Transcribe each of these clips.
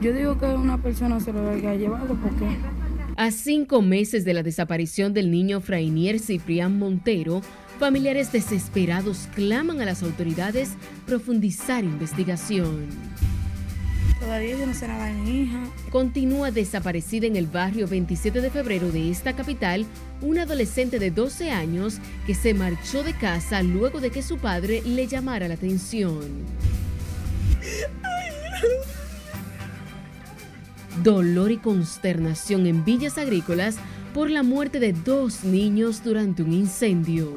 Yo digo que una persona se lo haya llevado porque... A cinco meses de la desaparición del niño Frainier Ciprián Montero, familiares desesperados claman a las autoridades profundizar investigación. Todavía yo no sé nada de mi hija. Continúa desaparecida en el barrio 27 de febrero de esta capital una adolescente de 12 años que se marchó de casa luego de que su padre le llamara la atención. Dolor y consternación en Villas Agrícolas por la muerte de dos niños durante un incendio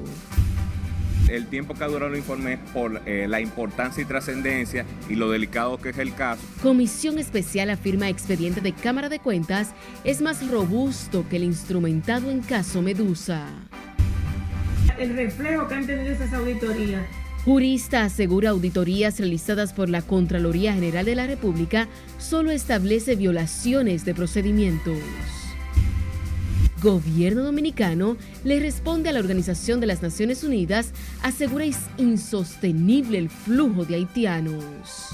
el tiempo que ha durado el informe por eh, la importancia y trascendencia y lo delicado que es el caso. Comisión Especial afirma expediente de Cámara de Cuentas es más robusto que el instrumentado en caso Medusa. El reflejo que han tenido esas auditorías Jurista asegura auditorías realizadas por la Contraloría General de la República solo establece violaciones de procedimientos. Gobierno dominicano le responde a la Organización de las Naciones Unidas, asegura es insostenible el flujo de haitianos.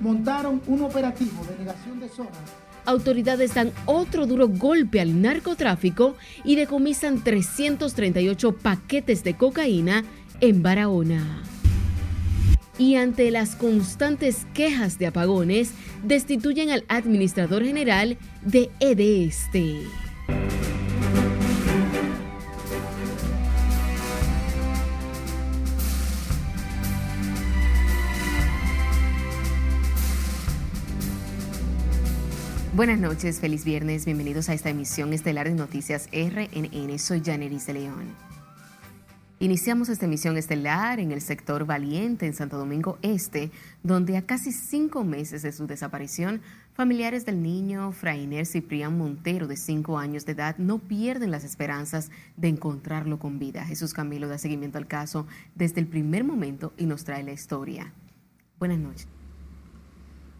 Montaron un operativo de negación de zonas. Autoridades dan otro duro golpe al narcotráfico y decomisan 338 paquetes de cocaína en Barahona. Y ante las constantes quejas de apagones, destituyen al administrador general de EDESTE. Buenas noches, feliz viernes, bienvenidos a esta emisión estelar de Noticias RNN. Soy Janeris de León. Iniciamos esta emisión estelar en el sector Valiente, en Santo Domingo Este, donde a casi cinco meses de su desaparición, familiares del niño Frainer Ciprián Montero, de cinco años de edad, no pierden las esperanzas de encontrarlo con vida. Jesús Camilo da seguimiento al caso desde el primer momento y nos trae la historia. Buenas noches.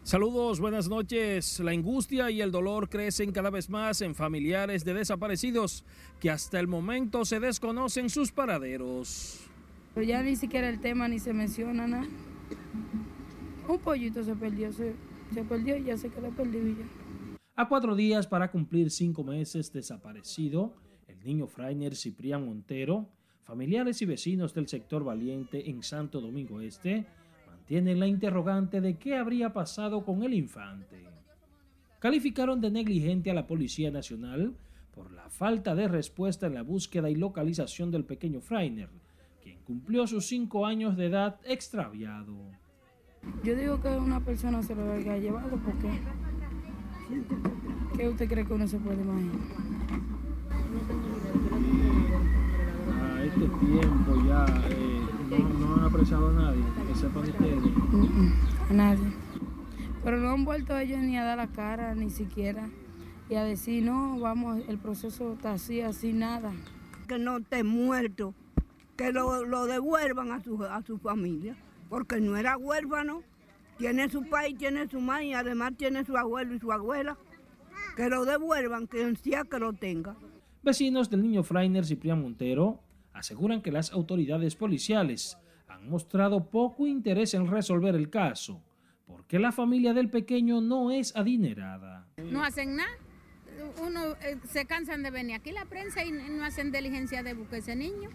Saludos, buenas noches. La angustia y el dolor crecen cada vez más en familiares de desaparecidos que hasta el momento se desconocen sus paraderos. Pero ya ni siquiera el tema ni se menciona nada. Un pollito se perdió, se, perdió y ya se quedó perdido ya. A cuatro días para cumplir cinco meses desaparecido, el niño Frainer Ciprián Montero, familiares y vecinos del sector Valiente en Santo Domingo Este, tienen la interrogante de qué habría pasado con el infante. Calificaron de negligente a la Policía Nacional por la falta de respuesta en la búsqueda y localización del pequeño Freiner, quien cumplió sus cinco años de edad extraviado. Yo digo que una persona se lo haya llevado porque ¿qué usted cree que uno se puede imaginar? A este tiempo ya eh, no, han apresado a nadie, que sepan ustedes. a nadie. Pero no han vuelto ellos ni a dar la cara, ni siquiera. Y a decir, no, vamos, el proceso está así, así, nada. Que no esté muerto, que lo, devuelvan a su, a su familia, porque no era huérfano, tiene su país, tiene su madre y además tiene su abuelo y su abuela. Que lo devuelvan, que sea que lo tenga. Vecinos del niño Freiner Ciprián Montero aseguran que las autoridades policiales han mostrado poco interés en resolver el caso, porque la familia del pequeño no es adinerada. No hacen nada. Uno eh, se cansan de venir aquí la prensa y no hacen diligencia de buscar ese niño.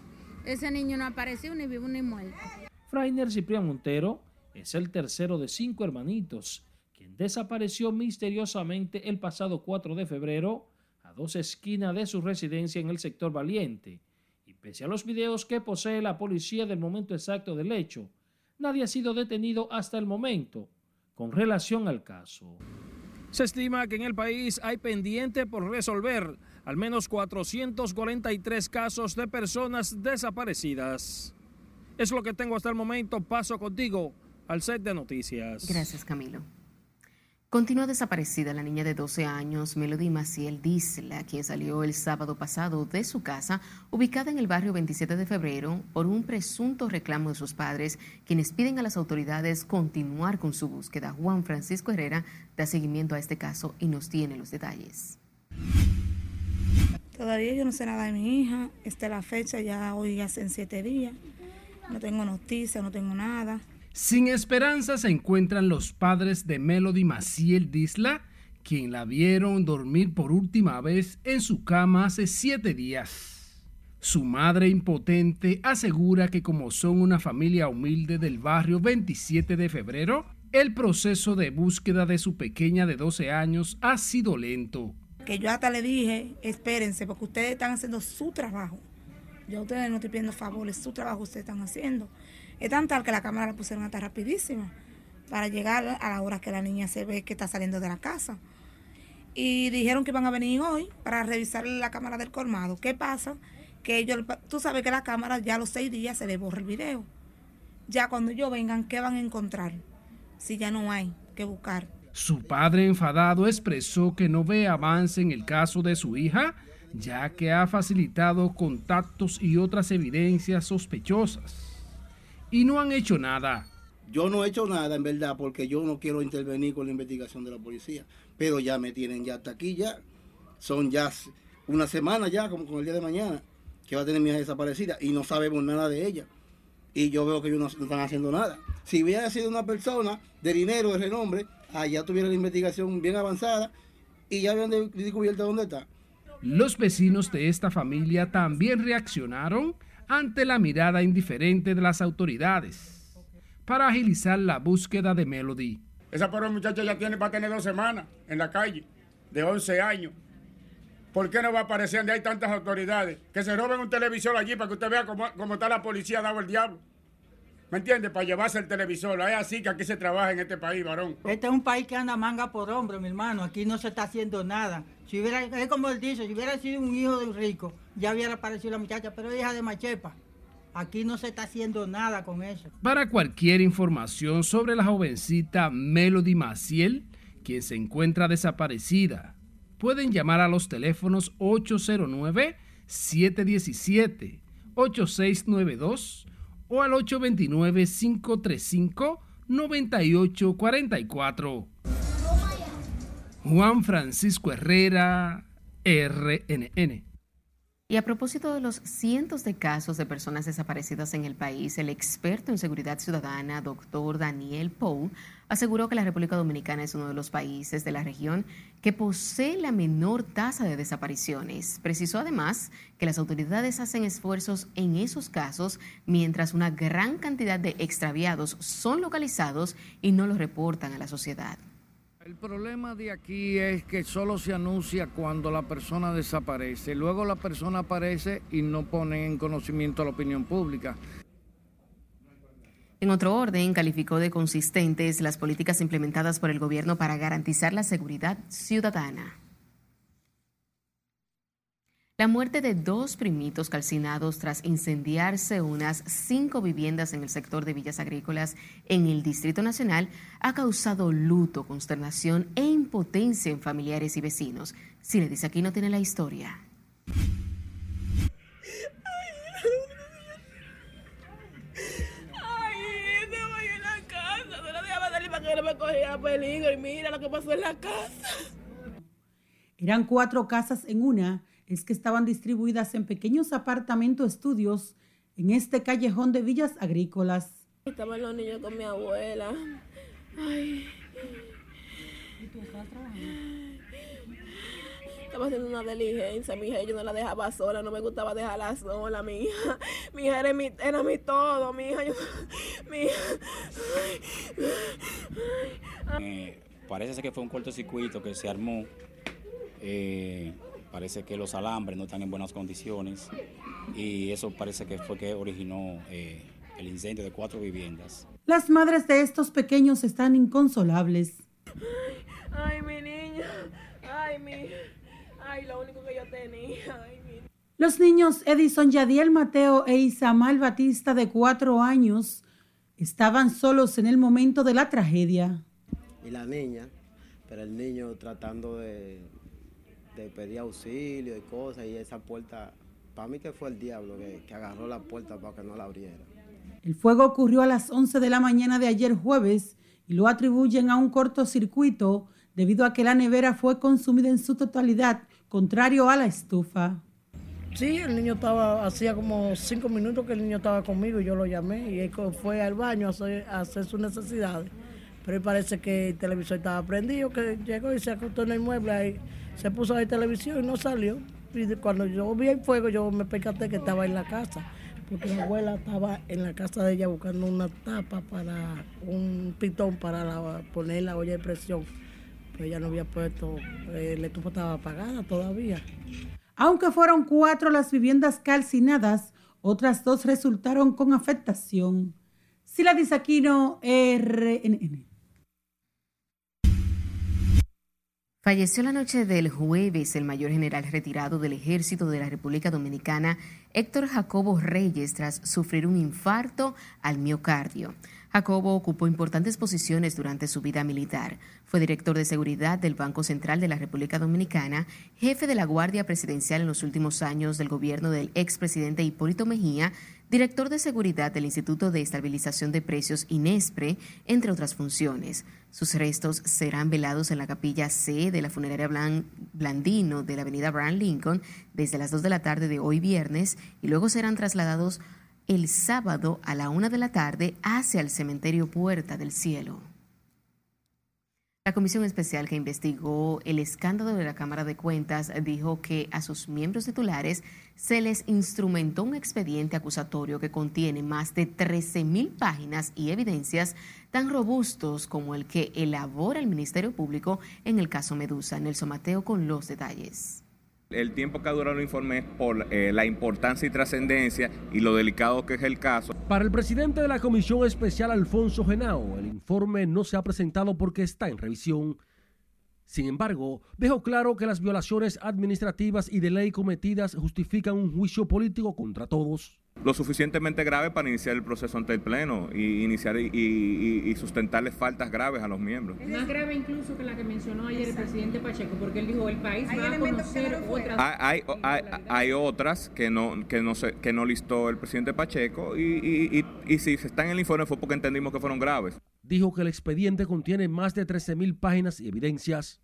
Ese niño no apareció ni vivo ni muerto. Frainer Ciprián Montero es el tercero de cinco hermanitos, quien desapareció misteriosamente el pasado 4 de febrero a dos esquinas de su residencia en el sector Valiente, Pese a los videos que posee la policía del momento exacto del hecho, nadie ha sido detenido hasta el momento con relación al caso. Se estima que en el país hay pendiente por resolver al menos 443 casos de personas desaparecidas. Es lo que tengo hasta el momento. Paso contigo al set de noticias. Gracias, Camilo. Continúa desaparecida la niña de 12 años, Melody Maciel Disla, quien salió el sábado pasado de su casa, ubicada en el barrio 27 de febrero, por un presunto reclamo de sus padres, quienes piden a las autoridades continuar con su búsqueda. Juan Francisco Herrera da seguimiento a este caso y nos tiene los detalles. Todavía yo no sé nada de mi hija. Esta es la fecha, ya hoy hacen siete días. No tengo noticias, no tengo nada. Sin esperanza se encuentran los padres de Melody Maciel Disla, quien la vieron dormir por última vez en su cama hace siete días. Su madre impotente asegura que como son una familia humilde del barrio 27 de febrero, el proceso de búsqueda de su pequeña de 12 años ha sido lento. Que yo hasta le dije, espérense, porque ustedes están haciendo su trabajo. Yo a ustedes no estoy pidiendo favores, su trabajo ustedes están haciendo. Es tan tal que la cámara la pusieron hasta rapidísima para llegar a la hora que la niña se ve que está saliendo de la casa. Y dijeron que iban a venir hoy para revisar la cámara del colmado. ¿Qué pasa? Que ellos, tú sabes que la cámara ya a los seis días se le borra el video. Ya cuando ellos vengan, ¿qué van a encontrar? Si ya no hay que buscar. Su padre enfadado expresó que no ve avance en el caso de su hija, ya que ha facilitado contactos y otras evidencias sospechosas y no han hecho nada. Yo no he hecho nada, en verdad, porque yo no quiero intervenir con la investigación de la policía. Pero ya me tienen ya hasta aquí, ya. Son ya una semana ya, como con el día de mañana, que va a tener mi hija desaparecida y no sabemos nada de ella. Y yo veo que ellos no, están haciendo nada. Si hubiera sido una persona de dinero, de renombre, allá tuviera la investigación bien avanzada y ya habían descubierto dónde está. Los vecinos de esta familia también reaccionaron ante la mirada indiferente de las autoridades para agilizar la búsqueda de Melody. Esa pobre muchacha ya tiene, va a tener dos semanas en la calle, de 11 años. ¿Por qué no va a aparecer donde hay tantas autoridades? Que se roben un televisor allí para que usted vea cómo, cómo está la policía dado el diablo. ¿Me entiende? Para llevarse el televisor. Es así que aquí se trabaja en este país, varón. Este es un país que anda manga por hombro, mi hermano. Aquí no se está haciendo nada. Si hubiera, es como él dice, si hubiera sido un hijo de un rico, ya hubiera aparecido la muchacha, pero hija de Machepa. Aquí no se está haciendo nada con eso. Para cualquier información sobre la jovencita Melody Maciel, quien se encuentra desaparecida, pueden llamar a los teléfonos 809 717 8692 o al 829-535-9844. Juan Francisco Herrera, RNN. Y a propósito de los cientos de casos de personas desaparecidas en el país, el experto en seguridad ciudadana, doctor Daniel Pou, aseguró que la República Dominicana es uno de los países de la región que posee la menor tasa de desapariciones. Precisó además que las autoridades hacen esfuerzos en esos casos, mientras una gran cantidad de extraviados son localizados y no los reportan a la sociedad. El problema de aquí es que solo se anuncia cuando la persona desaparece. Luego la persona aparece y no pone en conocimiento a la opinión pública. En otro orden, calificó de consistentes las políticas implementadas por el gobierno para garantizar la seguridad ciudadana. La muerte de dos primitos calcinados tras incendiarse unas cinco viviendas en el sector de villas agrícolas en el Distrito Nacional ha causado luto, consternación e impotencia en familiares y vecinos. Si le dice aquí no tiene la historia. peligro y mira lo que pasó en la casa. Eran cuatro casas en una, es que estaban distribuidas en pequeños apartamentos estudios en este callejón de villas agrícolas. Estaban los niños con mi abuela. Ay. ¿Y tú estás trabajando? Estaba haciendo una diligencia, mi hija, yo no la dejaba sola, no me gustaba dejarla sola, mi hija. Mi hija era mi, era mi todo, mi hija. Yo, mi hija. Eh, parece que fue un cortocircuito que se armó. Eh, parece que los alambres no están en buenas condiciones y eso parece que fue que originó eh, el incendio de cuatro viviendas. Las madres de estos pequeños están inconsolables. Ay, mi niña. Ay, mi. Ay, lo único que yo tenía. Ay, mi... Los niños Edison Yadiel Mateo e Isamal Batista, de cuatro años, estaban solos en el momento de la tragedia. Y la niña, pero el niño tratando de, de pedir auxilio y cosas, y esa puerta, para mí que fue el diablo que, que agarró la puerta para que no la abriera. El fuego ocurrió a las 11 de la mañana de ayer jueves y lo atribuyen a un cortocircuito debido a que la nevera fue consumida en su totalidad, contrario a la estufa. Sí, el niño estaba, hacía como cinco minutos que el niño estaba conmigo y yo lo llamé y él fue al baño a hacer, a hacer sus necesidades. Pero parece que el televisor estaba prendido, que llegó y se acostó en el mueble ahí, se puso a ver televisión y no salió. Y cuando yo vi el fuego, yo me percaté que estaba en la casa, porque la abuela estaba en la casa de ella buscando una tapa para un pitón para poner la olla de presión. Pero ella no había puesto, eh, el estufa estaba apagada todavía. Aunque fueron cuatro las viviendas calcinadas, otras dos resultaron con afectación. Sila Disaquino, RNN. Falleció la noche del jueves el mayor general retirado del ejército de la República Dominicana, Héctor Jacobo Reyes, tras sufrir un infarto al miocardio. Jacobo ocupó importantes posiciones durante su vida militar. Fue director de seguridad del Banco Central de la República Dominicana, jefe de la Guardia Presidencial en los últimos años del gobierno del expresidente Hipólito Mejía, director de seguridad del Instituto de Estabilización de Precios INESPRE, entre otras funciones. Sus restos serán velados en la capilla C de la funeraria Blandino de la avenida Abraham Lincoln desde las 2 de la tarde de hoy viernes y luego serán trasladados el sábado a la una de la tarde hacia el cementerio Puerta del Cielo. La comisión especial que investigó el escándalo de la Cámara de Cuentas dijo que a sus miembros titulares se les instrumentó un expediente acusatorio que contiene más de 13.000 páginas y evidencias tan robustos como el que elabora el Ministerio Público en el caso Medusa. Nelson Mateo con los detalles. El tiempo que ha durado el informe es por eh, la importancia y trascendencia y lo delicado que es el caso. Para el presidente de la Comisión Especial, Alfonso Genao, el informe no se ha presentado porque está en revisión. Sin embargo, dejó claro que las violaciones administrativas y de ley cometidas justifican un juicio político contra todos lo suficientemente grave para iniciar el proceso ante el Pleno y iniciar y, sustentarle faltas graves a los miembros. Más grave incluso que la que mencionó ayer el presidente Pacheco, porque él dijo el país va a conocer otras. Hay, hay, hay, otras que no que no se, que no listó el presidente Pacheco y, y si está en el informe fue porque entendimos que fueron graves. Dijo que el expediente contiene más de 13.000 páginas y evidencias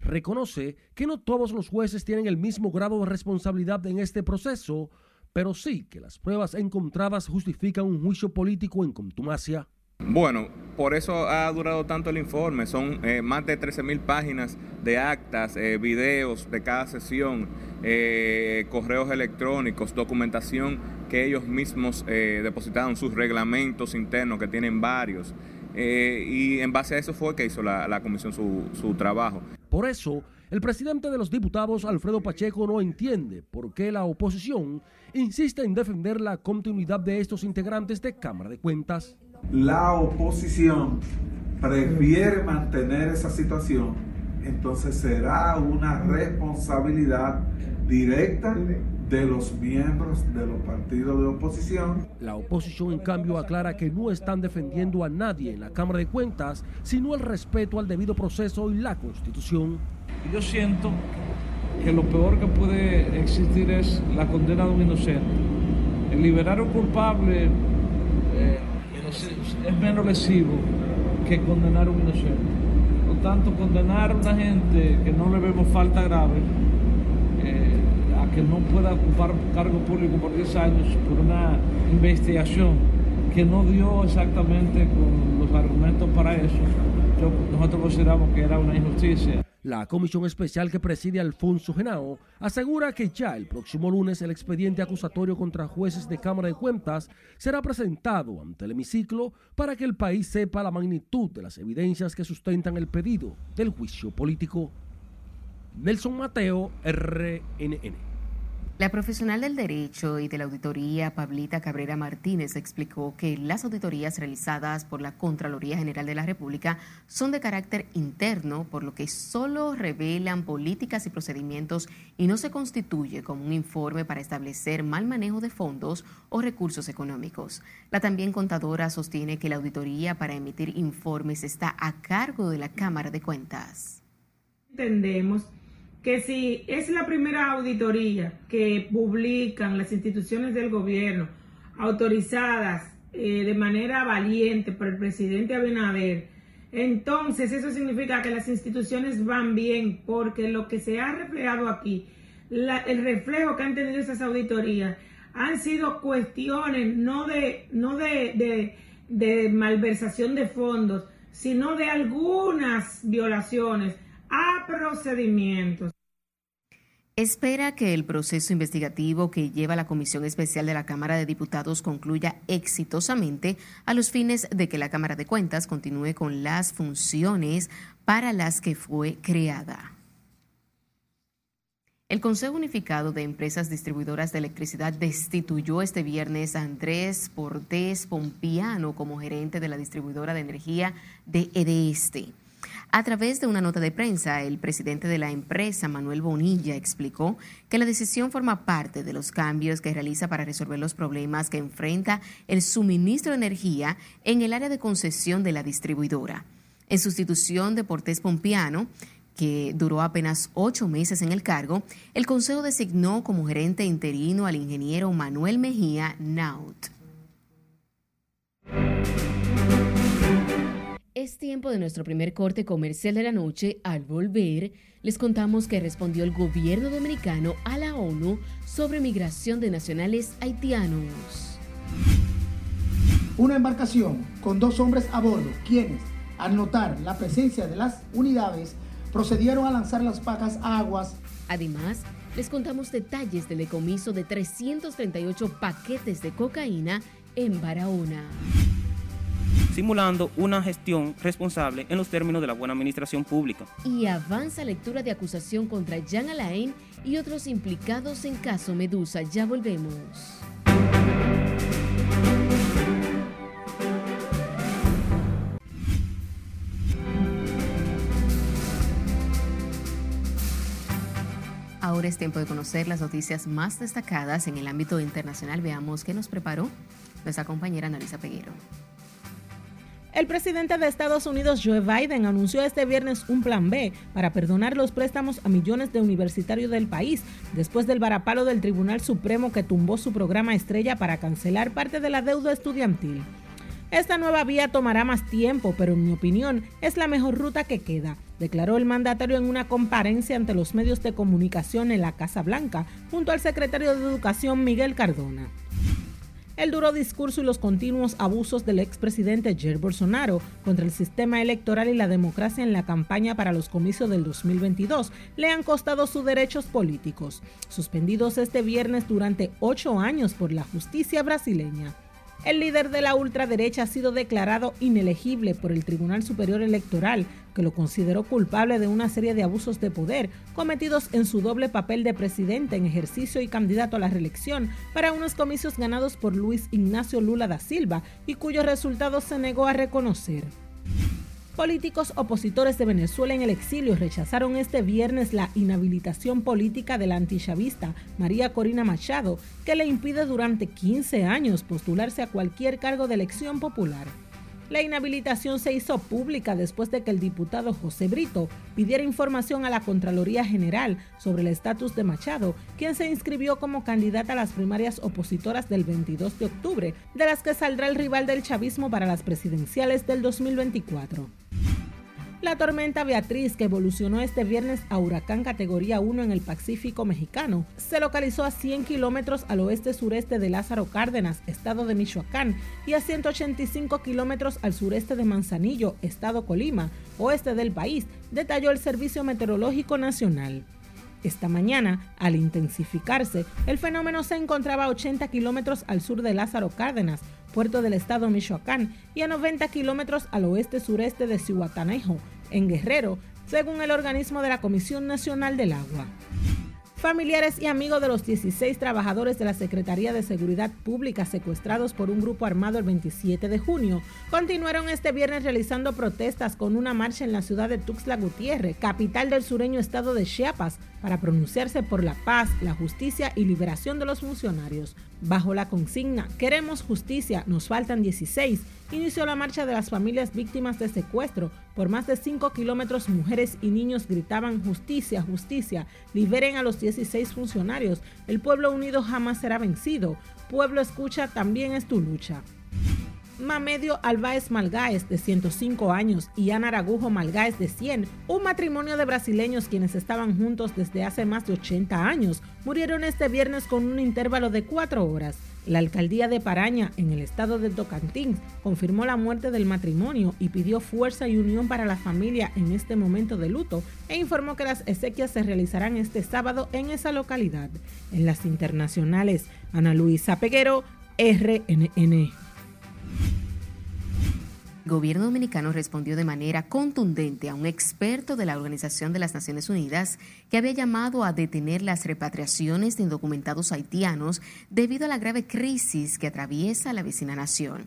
reconoce que no todos los jueces tienen el mismo grado de responsabilidad en este proceso, pero sí que las pruebas encontradas justifican un juicio político en contumacia. Bueno, por eso ha durado tanto el informe. Son eh, más de 13 mil páginas de actas, eh, videos de cada sesión, eh, correos electrónicos, documentación que ellos mismos depositaron, sus reglamentos internos, que tienen varios. y en base a eso fue que hizo la, comisión su, su trabajo. Por eso, el presidente de los diputados, Alfredo Pacheco, no entiende por qué la oposición insiste en defender la continuidad de estos integrantes de Cámara de Cuentas. La oposición prefiere mantener esa situación, entonces será una responsabilidad directa de los miembros de los partidos de oposición. La oposición, en cambio, aclara que no están defendiendo a nadie en la Cámara de Cuentas, sino el respeto al debido proceso y la Constitución. Yo siento que lo peor que puede existir es la condena de un inocente. El liberar a un culpable eh, es menos lesivo que condenar a un inocente. Por tanto, condenar a una gente que no le vemos falta grave, eh, a que no pueda ocupar cargo público por 10 años por una investigación que no dio exactamente con los argumentos para eso, nosotros consideramos que era una injusticia. La comisión especial que preside Alfonso Genao asegura que ya el próximo lunes el expediente acusatorio contra jueces de Cámara de Cuentas será presentado ante el hemiciclo para que el país sepa la magnitud de las evidencias que sustentan el pedido del juicio político. Nelson Mateo, RNN. La profesional del derecho y de la auditoría, Pablita Cabrera Martínez, explicó que las auditorías realizadas por la Contraloría General de la República son de carácter interno, por lo que solo revelan políticas y procedimientos y no se constituye como un informe para establecer mal manejo de fondos o recursos económicos. La también contadora sostiene que la auditoría para emitir informes está a cargo de la Cámara de Cuentas. Entendemos que si es la primera auditoría que publican las instituciones del gobierno autorizadas eh, de manera valiente por el presidente Abinader, entonces eso significa que las instituciones van bien porque lo que se ha reflejado aquí el reflejo que han tenido esas auditorías han sido cuestiones no de, no de, de malversación de fondos, sino de algunas violaciones a procedimientos. Espera que el proceso investigativo que lleva la Comisión Especial de la Cámara de Diputados concluya exitosamente a los fines de que la Cámara de Cuentas continúe con las funciones para las que fue creada. El Consejo Unificado de Empresas Distribuidoras de Electricidad destituyó este viernes a Andrés Portés Pompiano como gerente de la distribuidora de energía de EDESTE. A través de una nota de prensa, el presidente de la empresa, Manuel Bonilla, explicó que la decisión forma parte de los cambios que realiza para resolver los problemas que enfrenta el suministro de energía en el área de concesión de la distribuidora. En sustitución de Portés Pompiano, que duró apenas ocho meses en el cargo, el Consejo designó como gerente interino al ingeniero Manuel Mejía Naut. Es tiempo de nuestro primer corte comercial de la noche. Al volver, les contamos que respondió el gobierno dominicano a la ONU sobre migración de nacionales haitianos. Una embarcación con dos hombres a bordo, quienes, al notar la presencia de las unidades, procedieron a lanzar las pacas a aguas. Además, les contamos detalles del decomiso de 338 paquetes de cocaína en Barahona simulando una gestión responsable en los términos de la buena administración pública. Y avanza lectura de acusación contra Jean Alain y otros implicados en caso Medusa. Ya volvemos. Ahora es tiempo de conocer las noticias más destacadas en el ámbito internacional. Veamos qué nos preparó nuestra compañera Analisa Peguero. El presidente de Estados Unidos, Joe Biden, anunció este viernes un plan B para perdonar los préstamos a millones de universitarios del país después del varapalo del Tribunal Supremo que tumbó su programa estrella para cancelar parte de la deuda estudiantil. Esta nueva vía tomará más tiempo, pero en mi opinión es la mejor ruta que queda, declaró el mandatario en una comparencia ante los medios de comunicación en la Casa Blanca, junto al secretario de Educación Miguel Cardona. El duro discurso y los continuos abusos del expresidente Jair Bolsonaro contra el sistema electoral y la democracia en la campaña para los comicios del 2022 le han costado sus derechos políticos, suspendidos este viernes durante ocho años por la justicia brasileña. El líder de la ultraderecha ha sido declarado inelegible por el Tribunal Superior Electoral, que lo consideró culpable de una serie de abusos de poder cometidos en su doble papel de presidente en ejercicio y candidato a la reelección para unos comicios ganados por Luis Ignacio Lula da Silva y cuyos resultados se negó a reconocer. Políticos opositores de Venezuela en el exilio rechazaron este viernes la inhabilitación política de la antichavista María Corina Machado, que le impide durante 15 años postularse a cualquier cargo de elección popular. La inhabilitación se hizo pública después de que el diputado José Brito pidiera información a la Contraloría General sobre el estatus de Machado, quien se inscribió como candidata a las primarias opositoras del 22 de octubre, de las que saldrá el rival del chavismo para las presidenciales del 2024. La tormenta Beatriz, que evolucionó este viernes a huracán categoría 1 en el Pacífico mexicano, se localizó a 100 kilómetros al oeste-sureste de Lázaro Cárdenas, estado de Michoacán, y a 185 kilómetros al sureste de Manzanillo, estado Colima, oeste del país, detalló el Servicio Meteorológico Nacional. Esta mañana, al intensificarse, el fenómeno se encontraba a 80 kilómetros al sur de Lázaro Cárdenas, puerto del estado Michoacán, y a 90 kilómetros al oeste-sureste de Cihuatanejo, en Guerrero, según el organismo de la Comisión Nacional del Agua. Familiares y amigos de los 16 trabajadores de la Secretaría de Seguridad Pública secuestrados por un grupo armado el 27 de junio continuaron este viernes realizando protestas con una marcha en la ciudad de Tuxtla Gutiérrez, capital del sureño estado de Chiapas, para pronunciarse por la paz, la justicia y liberación de los funcionarios. Bajo la consigna Queremos justicia, nos faltan 16, inició la marcha de las familias víctimas de secuestro. Por más de 5 kilómetros mujeres y niños gritaban justicia, justicia, liberen a los 16 funcionarios. El pueblo unido jamás será vencido. Pueblo escucha, también es tu lucha. Mamedio Albaez Malgáez, de 105 años, y Ana Aragujo Malgáez, de 100, un matrimonio de brasileños quienes estaban juntos desde hace más de 80 años, murieron este viernes con un intervalo de cuatro horas. La alcaldía de Paraña, en el estado de Tocantins, confirmó la muerte del matrimonio y pidió fuerza y unión para la familia en este momento de luto e informó que las exequias se realizarán este sábado en esa localidad. En las internacionales, Ana Luisa Peguero, RNN. El gobierno dominicano respondió de manera contundente a un experto de la Organización de las Naciones Unidas que había llamado a detener las repatriaciones de indocumentados haitianos debido a la grave crisis que atraviesa la vecina nación.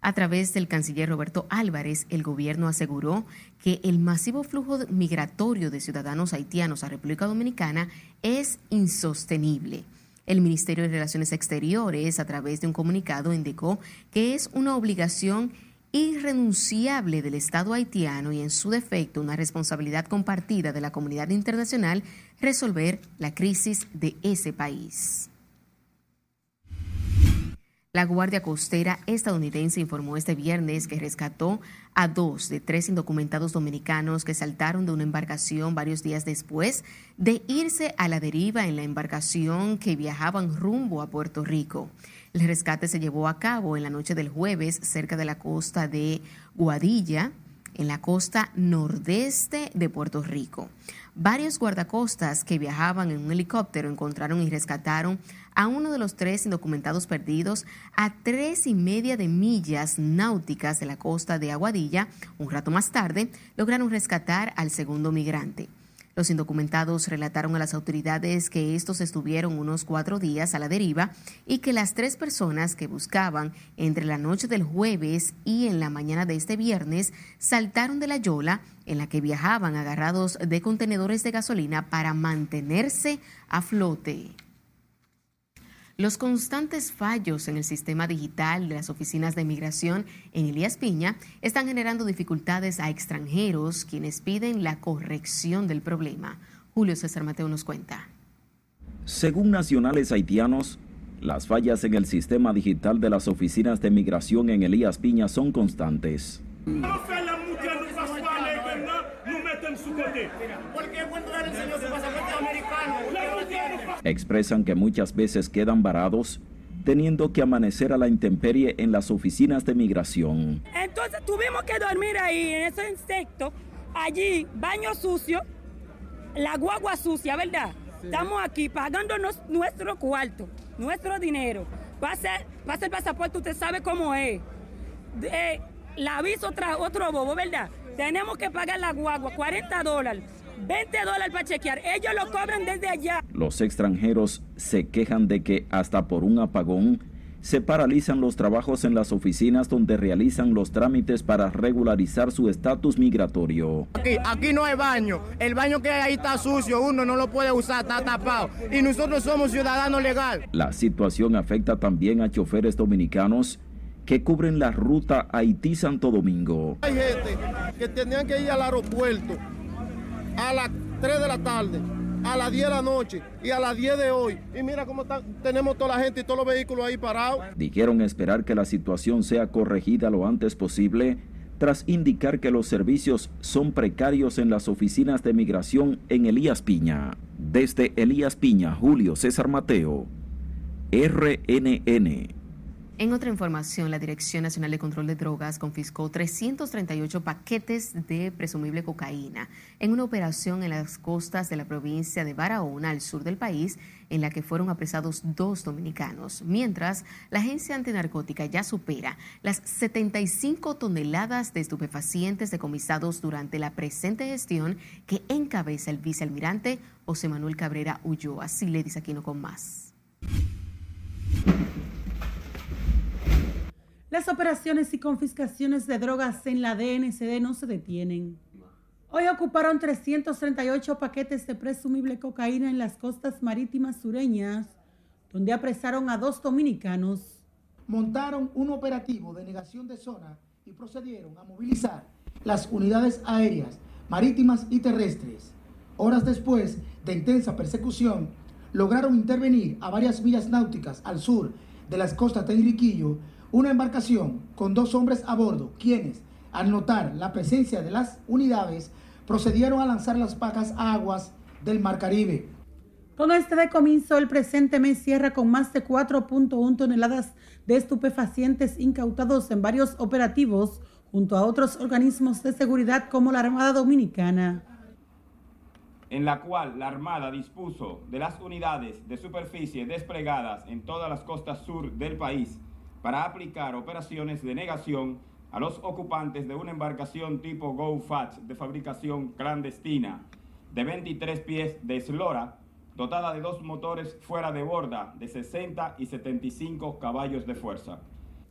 A través del canciller Roberto Álvarez, el gobierno aseguró que el masivo flujo migratorio de ciudadanos haitianos a República Dominicana es insostenible. El Ministerio de Relaciones Exteriores, a través de un comunicado, indicó que es una obligación irrenunciable del Estado haitiano y en su defecto una responsabilidad compartida de la comunidad internacional resolver la crisis de ese país. La Guardia Costera estadounidense informó este viernes que rescató a dos de tres indocumentados dominicanos que saltaron de una embarcación varios días después de irse a la deriva en la embarcación que viajaban rumbo a Puerto Rico. El rescate se llevó a cabo en la noche del jueves cerca de la costa de Guadilla, en la costa nordeste de Puerto Rico. Varios guardacostas que viajaban en un helicóptero encontraron y rescataron a uno de los tres indocumentados perdidos a tres y media de millas náuticas de la costa de Aguadilla. Un rato más tarde lograron rescatar al segundo migrante. Los indocumentados relataron a las autoridades que estos estuvieron unos cuatro días a la deriva y que las tres personas que buscaban entre la noche del jueves y en la mañana de este viernes saltaron de la yola en la que viajaban agarrados de contenedores de gasolina para mantenerse a flote. Los constantes fallos en el sistema digital de las oficinas de migración en Elías Piña están generando dificultades a extranjeros quienes piden la corrección del problema. Julio César Mateo nos cuenta. Según nacionales haitianos, las fallas en el sistema digital de las oficinas de migración en Elías Piña son constantes. Expresan que muchas veces quedan varados teniendo que amanecer a la intemperie en las oficinas de migración. Entonces tuvimos que dormir ahí en ese insecto, allí, baño sucio, la guagua sucia, ¿verdad? Estamos aquí pagándonos nuestro cuarto, nuestro dinero. Pasa, pasa el pasaporte, usted sabe cómo es. la aviso otra, otro bobo, ¿verdad? Tenemos que pagar la guagua, 40 dólares. 20 dólares para chequear. Ellos lo cobran desde allá. Los extranjeros se quejan de que hasta por un apagón se paralizan los trabajos en las oficinas donde realizan los trámites para regularizar su estatus migratorio. Aquí, aquí no hay baño. El baño que hay ahí está sucio, uno no lo puede usar, está tapado. Y nosotros somos ciudadanos legales. La situación afecta también a choferes dominicanos que cubren la ruta Haití-Santo Domingo. Hay gente que tenían que ir al aeropuerto a las 3 de la tarde, a las 10 de la noche y a las 10 de hoy. Y mira cómo tenemos toda la gente y todos los vehículos ahí parados. Dijeron esperar que la situación sea corregida lo antes posible tras indicar que los servicios son precarios en las oficinas de migración en Elías Piña. Desde Elías Piña, Julio César Mateo, RNN. En otra información, la Dirección Nacional de Control de Drogas confiscó 338 paquetes de presumible cocaína en una operación en las costas de la provincia de Barahona, al sur del país, en la que fueron apresados dos dominicanos, mientras la agencia antinarcótica ya supera las 75 toneladas de estupefacientes decomisados durante la presente gestión que encabeza el vicealmirante José Manuel Cabrera Ulloa. Así le dice Aquino con más. Las operaciones y confiscaciones de drogas en la DNCD no se detienen. Hoy ocuparon 338 paquetes de presumible cocaína en las costas marítimas sureñas, donde apresaron a dos dominicanos. Montaron un operativo de negación de zona y procedieron a movilizar las unidades aéreas, marítimas y terrestres. Horas después de intensa persecución, lograron intervenir a varias millas náuticas al sur de las costas de Enriquillo una embarcación con dos hombres a bordo, quienes, al notar la presencia de las unidades, procedieron a lanzar las pacas a aguas del Mar Caribe. Con este decomiso, el presente mes cierra con más de 4.1 toneladas de estupefacientes incautados en varios operativos junto a otros organismos de seguridad como la Armada Dominicana. En la cual la Armada dispuso de las unidades de superficie desplegadas en todas las costas sur del país para aplicar operaciones de negación a los ocupantes de una embarcación tipo GoFatch de fabricación clandestina de 23 pies de eslora, dotada de dos motores fuera de borda de 60 y 75 caballos de fuerza.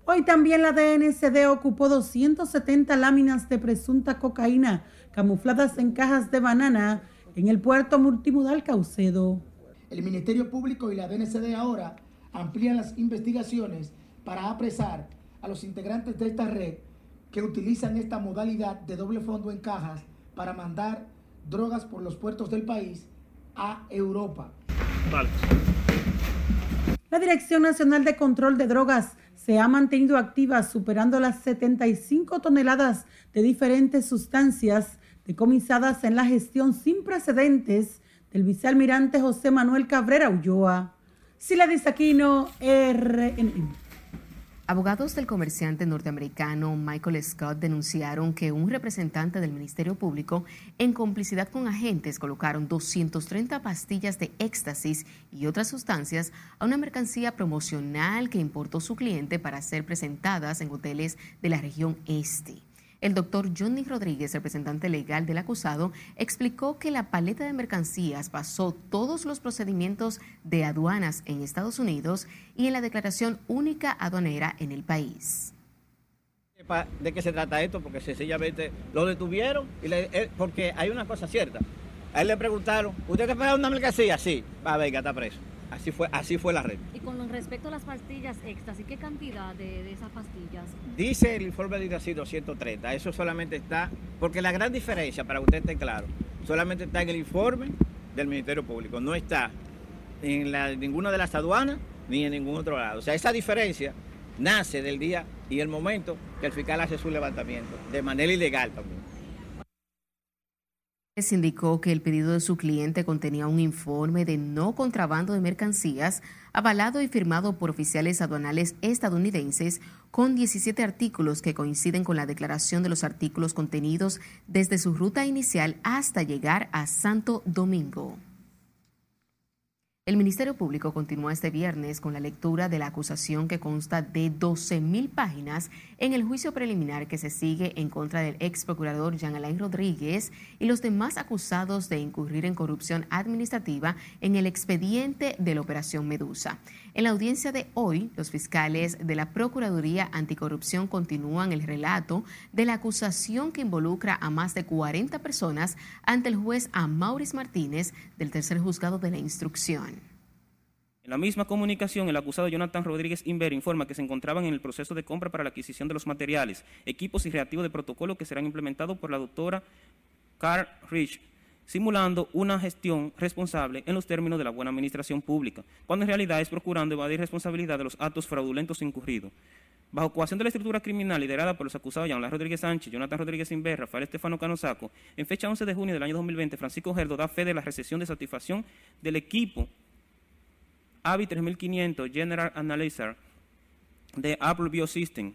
Hoy también la DNCD ocupó 270 láminas de presunta cocaína camufladas en cajas de banana en el puerto multimodal Caucedo. El Ministerio Público y la DNCD ahora amplían las investigaciones para apresar a los integrantes de esta red que utilizan esta modalidad de doble fondo en cajas para mandar drogas por los puertos del país a Europa. La Dirección Nacional de Control de Drogas se ha mantenido activa superando las 75 toneladas de diferentes sustancias decomisadas en la gestión sin precedentes del vicealmirante José Manuel Cabrera Ulloa. Sila Disaquino, RNN. Abogados del comerciante norteamericano Michael Scott denunciaron que un representante del Ministerio Público, en complicidad con agentes, colocaron 230 pastillas de éxtasis y otras sustancias a una mercancía promocional que importó su cliente para ser presentadas en hoteles de la región este. El doctor Johnny Rodríguez, representante legal del acusado, explicó que la paleta de mercancías pasó todos los procedimientos de aduanas en Estados Unidos y en la declaración única aduanera en el país. ¿De qué se trata esto? Porque sencillamente lo detuvieron y le, porque hay una cosa cierta. A él le preguntaron, ¿usted te paga una mercancía? Sí, va, venga, está preso. Así fue, así fue la red. Y con respecto a las pastillas éxtasis, ¿qué cantidad de, esas pastillas? Dice el informe de IDACI 230, eso solamente está, porque la gran diferencia, para que usted esté claro, solamente está en el informe del Ministerio Público, no está en la, ninguna de las aduanas ni en ningún otro lado. O sea, esa diferencia nace del día y el momento que el fiscal hace su levantamiento, de manera ilegal también indicó que el pedido de su cliente contenía un informe de no contrabando de mercancías avalado y firmado por oficiales aduanales estadounidenses con 17 artículos que coinciden con la declaración de los artículos contenidos desde su ruta inicial hasta llegar a Santo Domingo. El Ministerio Público continúa este viernes con la lectura de la acusación que consta de 12.000 páginas en el juicio preliminar que se sigue en contra del ex procurador Jean Alain Rodríguez y los demás acusados de incurrir en corrupción administrativa en el expediente de la Operación Medusa. En la audiencia de hoy, los fiscales de la Procuraduría Anticorrupción continúan el relato de la acusación que involucra a más de 40 personas ante el juez Amauris Martínez del tercer juzgado de la instrucción. En la misma comunicación, el acusado Jonathan Rodríguez Inver informa que se encontraban en el proceso de compra para la adquisición de los materiales, equipos y reactivos de protocolo que serán implementados por la doctora Carl Rich, simulando una gestión responsable en los términos de la buena administración pública, cuando en realidad es procurando evadir responsabilidad de los actos fraudulentos incurridos. Bajo coacción de la estructura criminal liderada por los acusados Jean Rodríguez Sánchez, Jonathan Rodríguez Inver, Rafael Estefano Canosaco, en fecha 11 de junio del año 2020, Francisco Gerdo da fe de la recesión de satisfacción del equipo AVI 3500 General Analyzer de Apple Biosystem.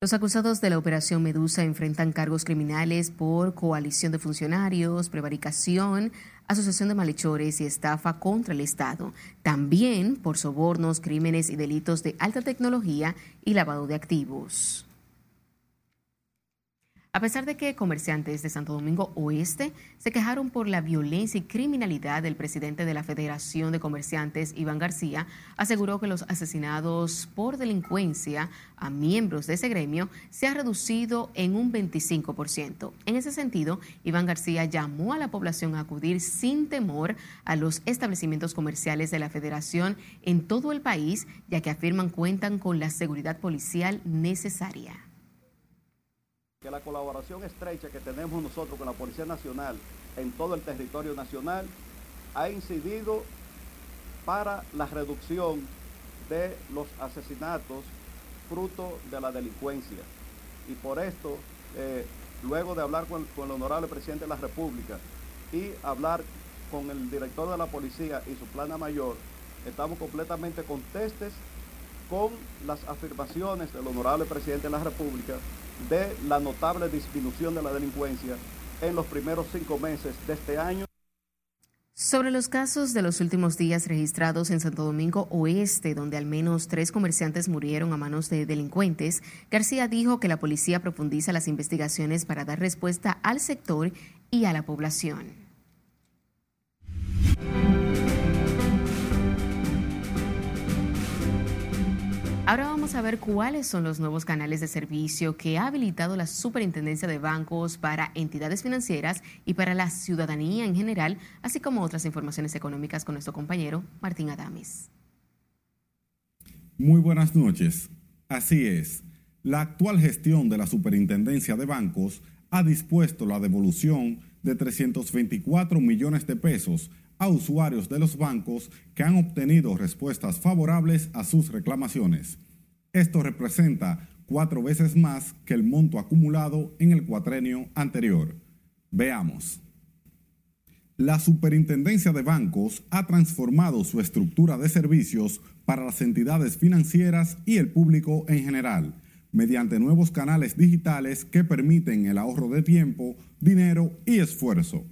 Los acusados de la operación Medusa enfrentan cargos criminales por coalición de funcionarios, prevaricación, asociación de malhechores y estafa contra el Estado. También por sobornos, crímenes y delitos de alta tecnología y lavado de activos. A pesar de que comerciantes de Santo Domingo Oeste se quejaron por la violencia y criminalidad, el presidente de la Federación de Comerciantes, Iván García, aseguró que los asesinados por delincuencia a miembros de ese gremio se ha reducido en un 25%. En ese sentido, Iván García llamó a la población a acudir sin temor a los establecimientos comerciales de la Federación en todo el país, ya que afirman cuentan con la seguridad policial necesaria que la colaboración estrecha que tenemos nosotros con la Policía Nacional en todo el territorio nacional ha incidido para la reducción de los asesinatos fruto de la delincuencia. Y por esto, eh, luego de hablar con, con el honorable presidente de la República y hablar con el director de la policía y su plana mayor, estamos completamente contestes con las afirmaciones del honorable presidente de la República de la notable disminución de la delincuencia en los primeros cinco meses de este año. Sobre los casos de los últimos días registrados en Santo Domingo Oeste, donde al menos tres comerciantes murieron a manos de delincuentes, García dijo que la policía profundiza las investigaciones para dar respuesta al sector y a la población. Ahora vamos a ver cuáles son los nuevos canales de servicio que ha habilitado la Superintendencia de Bancos para entidades financieras y para la ciudadanía en general, así como otras informaciones económicas con nuestro compañero Martín Adames. Muy buenas noches. Así es, la actual gestión de la Superintendencia de Bancos ha dispuesto la devolución de 324 millones de pesos a usuarios de los bancos que han obtenido respuestas favorables a sus reclamaciones. Esto representa cuatro veces más que el monto acumulado en el cuatrenio anterior. Veamos. La Superintendencia de Bancos ha transformado su estructura de servicios para las entidades financieras y el público en general, mediante nuevos canales digitales que permiten el ahorro de tiempo, dinero y esfuerzo.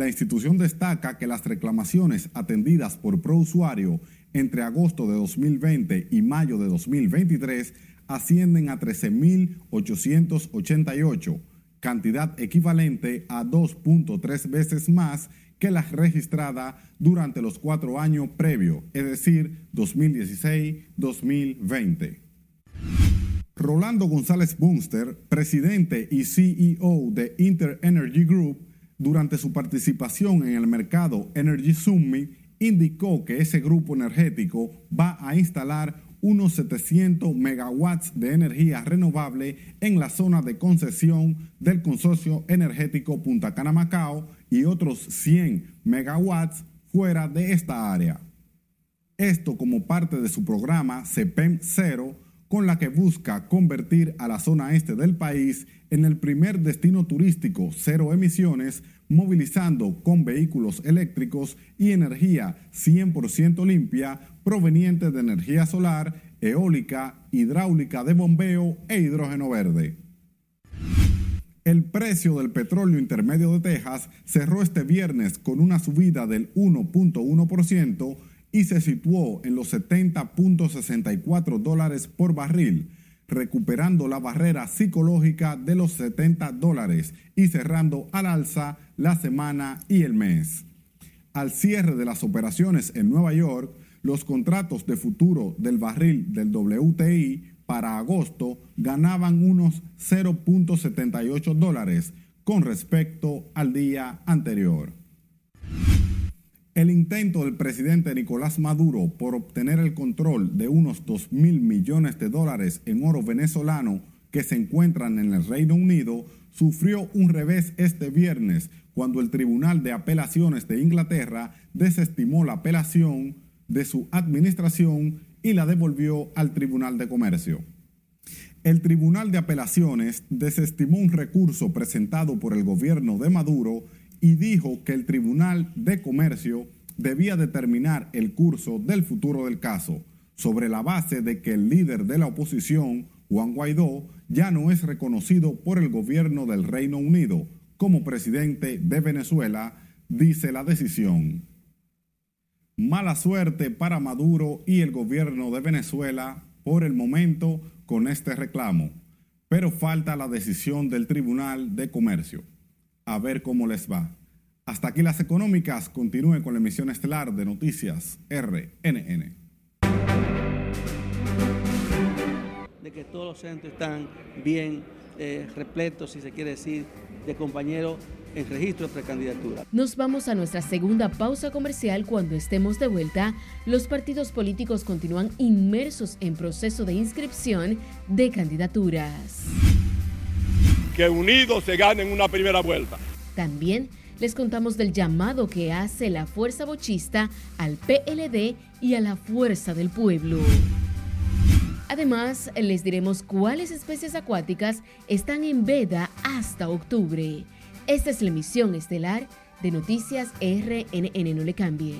La institución destaca que las reclamaciones atendidas por prousuario entre agosto de 2020 y mayo de 2023 ascienden a 13.888, cantidad equivalente a 2.3 veces más que la registrada durante los cuatro años previos, es decir, 2016-2020. Rolando González Bunster, presidente y CEO de Inter Energy Group, durante su participación en el mercado Energy Summit, indicó que ese grupo energético va a instalar unos 700 megawatts de energía renovable en la zona de concesión del consorcio energético Punta Cana Macao y otros 100 megawatts fuera de esta área. Esto como parte de su programa CEPEM Cero, con la que busca convertir a la zona este del país en el primer destino turístico cero emisiones, movilizando con vehículos eléctricos y energía 100% limpia proveniente de energía solar, eólica, hidráulica de bombeo e hidrógeno verde. El precio del petróleo intermedio de Texas cerró este viernes con una subida del 1.1%, y se situó en los 70.64 dólares por barril, recuperando la barrera psicológica de los 70 dólares y cerrando al alza la semana y el mes. Al cierre de las operaciones en Nueva York, los contratos de futuro del barril del WTI para agosto ganaban unos 0.78 dólares con respecto al día anterior. El intento del presidente Nicolás Maduro por obtener el control de unos 2 mil millones de dólares en oro venezolano que se encuentran en el Reino Unido sufrió un revés este viernes cuando el Tribunal de Apelaciones de Inglaterra desestimó la apelación de su administración y la devolvió al Tribunal de Comercio. El Tribunal de Apelaciones desestimó un recurso presentado por el gobierno de Maduro y dijo que el Tribunal de Comercio debía determinar el curso del futuro del caso, sobre la base de que el líder de la oposición, Juan Guaidó, ya no es reconocido por el gobierno del Reino Unido como presidente de Venezuela, dice la decisión. Mala suerte para Maduro y el gobierno de Venezuela por el momento con este reclamo, pero falta la decisión del Tribunal de Comercio a ver cómo les va. Hasta aquí las económicas. Continúen con la emisión estelar de Noticias RNN. De que todos los centros están bien eh, repletos, si se quiere decir, de compañeros en registro de precandidatura. Nos vamos a nuestra segunda pausa comercial. Cuando estemos de vuelta, los partidos políticos continúan inmersos en proceso de inscripción de candidaturas que unidos se ganen una primera vuelta. También les contamos del llamado que hace la fuerza bochista al PLD y a la fuerza del pueblo. Además, les diremos cuáles especies acuáticas están en veda hasta octubre. Esta es la emisión estelar de Noticias RNN. No le cambie.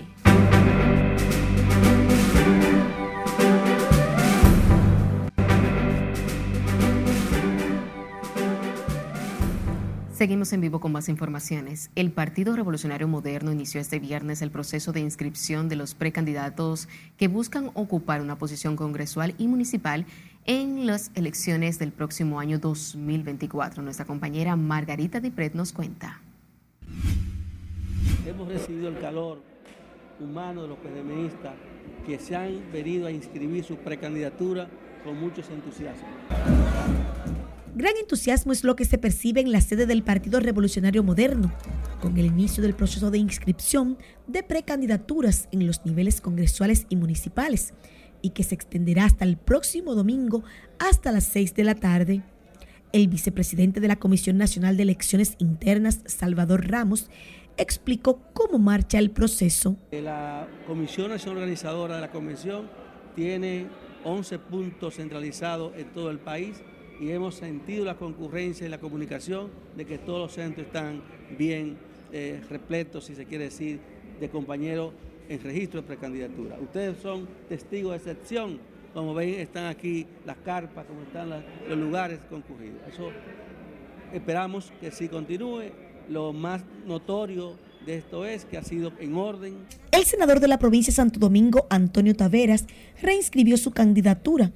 Seguimos en vivo con más informaciones. El Partido Revolucionario Moderno inició este viernes el proceso de inscripción de los precandidatos que buscan ocupar una posición congresual y municipal en las elecciones del próximo año 2024. Nuestra compañera Margarita Dipret nos cuenta. Hemos recibido el calor humano de los PDMistas que se han venido a inscribir su precandidatura con muchos entusiasmos. Gran entusiasmo es lo que se percibe en la sede del Partido Revolucionario Moderno, con el inicio del proceso de inscripción de precandidaturas en los niveles congresuales y municipales, y que se extenderá hasta el próximo domingo hasta las 6 de la tarde. El vicepresidente de la Comisión Nacional de Elecciones Internas, Salvador Ramos, explicó cómo marcha el proceso. La Comisión Nacional Organizadora de la Convención tiene 11 puntos centralizados en todo el país y hemos sentido la concurrencia y la comunicación de que todos los centros están bien eh, repletos, si se quiere decir, de compañeros en registro de precandidatura. Ustedes son testigos de excepción. Como ven, están aquí las carpas, como están los lugares concurridos. Eso esperamos que si continúe. Lo más notorio de esto es que ha sido en orden. El senador de la provincia de Santo Domingo, Antonio Taveras, reinscribió su candidatura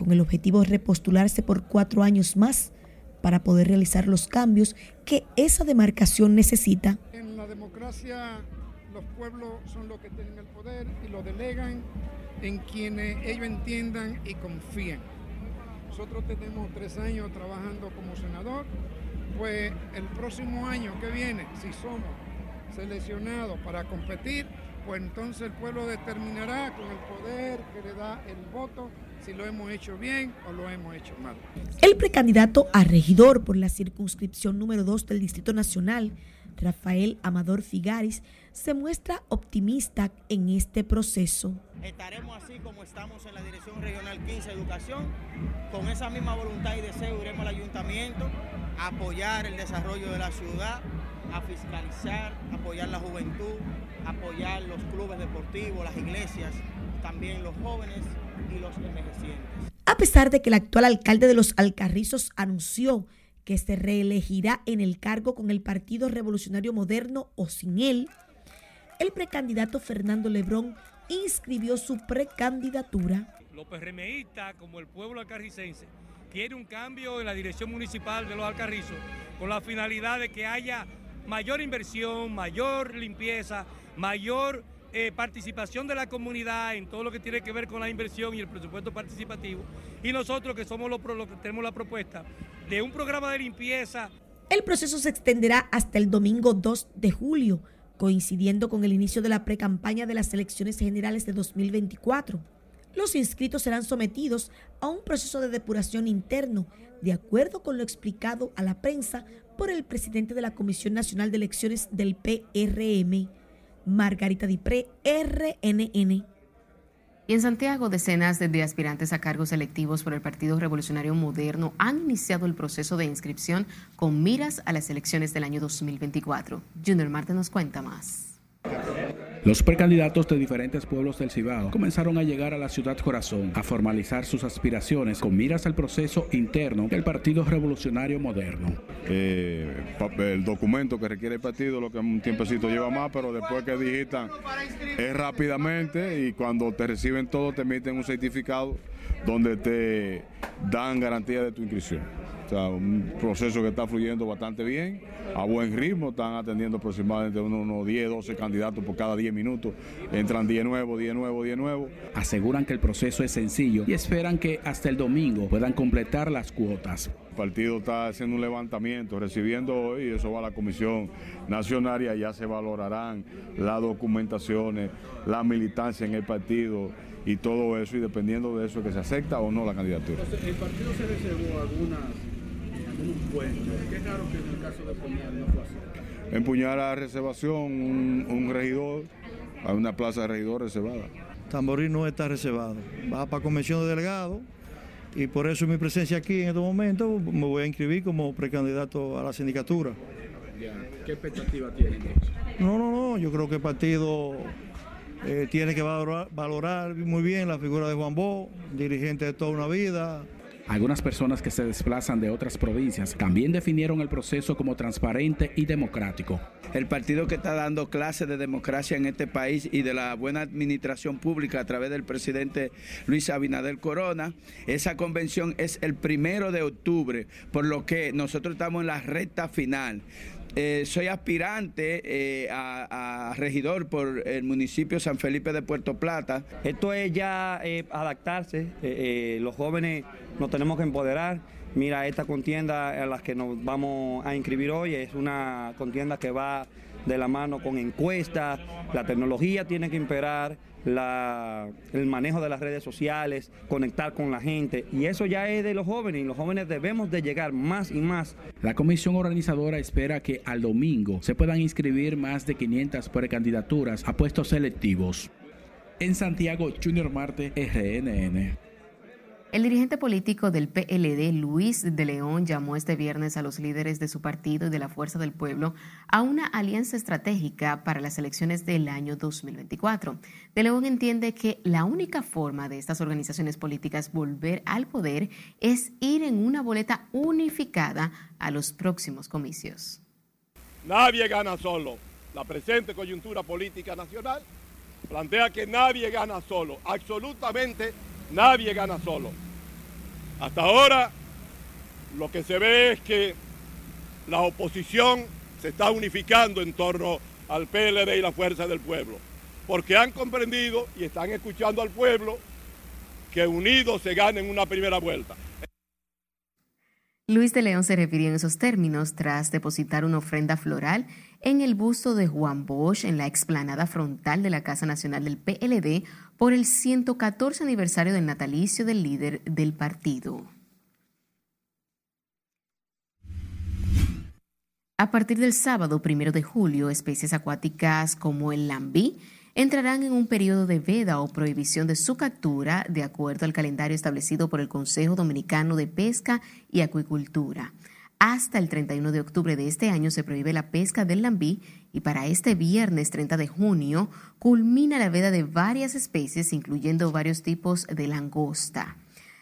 con el objetivo de repostularse por cuatro años más para poder realizar los cambios que esa demarcación necesita. En la democracia los pueblos son los que tienen el poder y lo delegan en quienes ellos entiendan y confíen. Nosotros tenemos tres años trabajando como senador, pues el próximo año que viene, si somos seleccionados para competir, pues entonces el pueblo determinará con el poder que le da el voto si lo hemos hecho bien o lo hemos hecho mal. El precandidato a regidor por la circunscripción número 2 del Distrito Nacional, Rafael Amador Figaris, se muestra optimista en este proceso. Estaremos así como estamos en la Dirección Regional 15 Educación, con esa misma voluntad y deseo iremos al ayuntamiento a apoyar el desarrollo de la ciudad, a fiscalizar, apoyar la juventud, apoyar los clubes deportivos, las iglesias, también los jóvenes y los envejecientes. A pesar de que el actual alcalde de los Alcarrizos anunció que se reelegirá en el cargo con el Partido Revolucionario Moderno o sin él, el precandidato Fernando Lebrón inscribió su precandidatura. Los PRMistas, como el pueblo alcarricense, quiere un cambio en la dirección municipal de los Alcarrizos con la finalidad de que haya mayor inversión, mayor limpieza, mayor eh, participación de la comunidad en todo lo que tiene que ver con la inversión y el presupuesto participativo. Y nosotros que somos los, que tenemos la propuesta de un programa de limpieza. El proceso se extenderá hasta el domingo 2 de julio, coincidiendo con el inicio de la precampaña de las elecciones generales de 2024. Los inscritos serán sometidos a un proceso de depuración interno, de acuerdo con lo explicado a la prensa por el presidente de la Comisión Nacional de Elecciones del PRM, Margarita Dipré, RNN. Y en Santiago, decenas de aspirantes a cargos electivos por el Partido Revolucionario Moderno han iniciado el proceso de inscripción con miras a las elecciones del año 2024. Junior Marte nos cuenta más. Los precandidatos de diferentes pueblos del Cibao comenzaron a llegar a la ciudad corazón a formalizar sus aspiraciones con miras al proceso interno del Partido Revolucionario Moderno. Eh, el documento que requiere el partido, lo que un tiempecito lleva más, pero después que digitan es rápidamente y cuando te reciben todo te emiten un certificado donde te dan garantía de tu inscripción un proceso que está fluyendo bastante bien, a buen ritmo, están atendiendo aproximadamente unos, 10, 12 candidatos por cada 10 minutos, entran 10 nuevos, 10 nuevos, 10 nuevos. Aseguran que el proceso es sencillo y esperan que hasta el domingo puedan completar las cuotas. El partido está haciendo un levantamiento, recibiendo hoy, eso va a la Comisión Nacional y ya se valorarán las documentaciones, la militancia en el partido y todo eso, y dependiendo de eso que se acepta o no la candidatura. el partido se reservó algunas un puesto. Qué raro que en el caso de Puñal no fue así. En a reservación un, regidor, a una plaza de regidor reservada. Tamboril no está reservado. Va para convención de delegados y por eso mi presencia aquí en este momento me voy a inscribir como precandidato a la sindicatura. ¿Qué expectativa tiene? No, no, no, yo creo que el partido eh, tiene que valorar, valorar, muy bien la figura de Juan Bo, dirigente de toda una vida, algunas personas que se desplazan de otras provincias también definieron el proceso como transparente y democrático. El partido que está dando clases de democracia en este país y de la buena administración pública a través del presidente Luis Abinader Corona. Esa convención es el primero de octubre, por lo que nosotros estamos en la recta final. Eh, soy aspirante eh, a, regidor por el municipio San Felipe de Puerto Plata. Esto es ya eh, adaptarse, los jóvenes nos tenemos que empoderar. Mira, esta contienda a la que nos vamos a inscribir hoy es una contienda que va de la mano con encuestas, la tecnología tiene que imperar, el manejo de las redes sociales, conectar con la gente. Y eso ya es de los jóvenes y los jóvenes debemos de llegar más y más. La comisión organizadora espera que al domingo se puedan inscribir más de 500 precandidaturas a puestos selectivos. En Santiago, Junior Marte, RNN. El dirigente político del PLD, Luis de León, llamó este viernes a los líderes de su partido y de la Fuerza del Pueblo a una alianza estratégica para las elecciones del año 2024. De León entiende que la única forma de estas organizaciones políticas volver al poder es ir en una boleta unificada a los próximos comicios. Nadie gana solo. La presente coyuntura política nacional plantea que nadie gana solo. Absolutamente Nadie gana solo. Hasta ahora lo que se ve es que la oposición se está unificando en torno al PLD y la fuerza del pueblo, porque han comprendido y están escuchando al pueblo que unidos se ganen una primera vuelta. Luis de León se refirió en esos términos tras depositar una ofrenda floral en el busto de Juan Bosch en la explanada frontal de la Casa Nacional del PLD por el 114 aniversario del natalicio del líder del partido. A partir del sábado primero de julio, especies acuáticas como el lambí entrarán en un periodo de veda o prohibición de su captura de acuerdo al calendario establecido por el Consejo Dominicano de Pesca y Acuicultura. Hasta el 31 de octubre de este año se prohíbe la pesca del lambí y para este viernes 30 de junio culmina la veda de varias especies, incluyendo varios tipos de langosta.